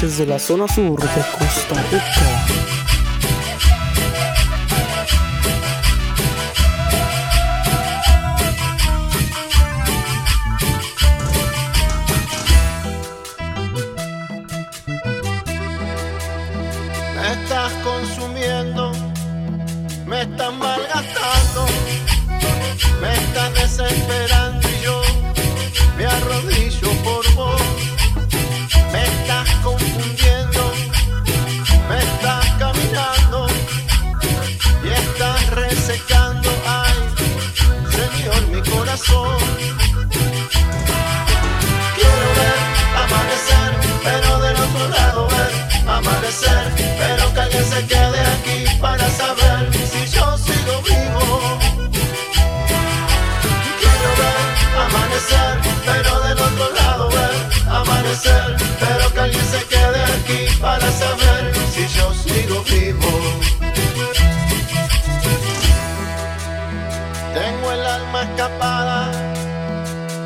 desde la zona sur de Costa Rica. Me estás consumiendo, me estás malgastando, me estás desesperando vivo. Tengo el alma escapada,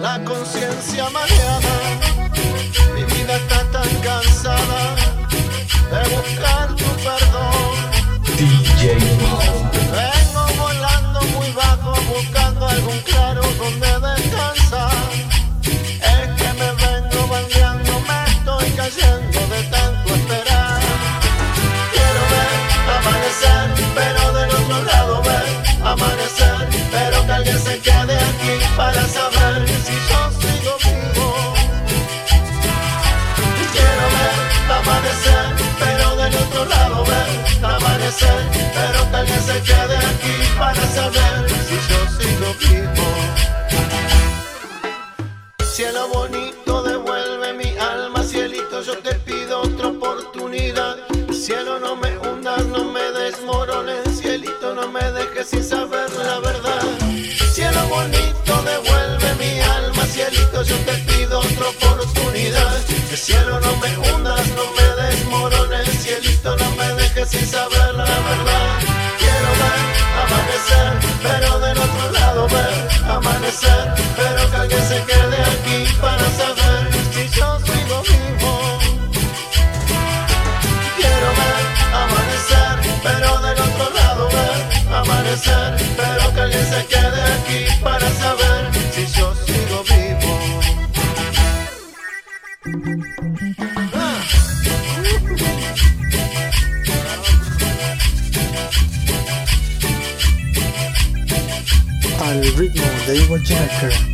la conciencia mareada, mi vida está tan cansada de buscar tu perdón. Pero que alguien se quede aquí para saber si yo sigo vivo. Cielo bonito, devuelve mi alma, cielito, yo te pido otra oportunidad. Cielo, no me hundas, no me desmorones, cielito, no me dejes sin saber la verdad. Cielo bonito, devuelve mi alma, cielito, yo te pido otra oportunidad. Cielo, no me and Rigmond David Janker.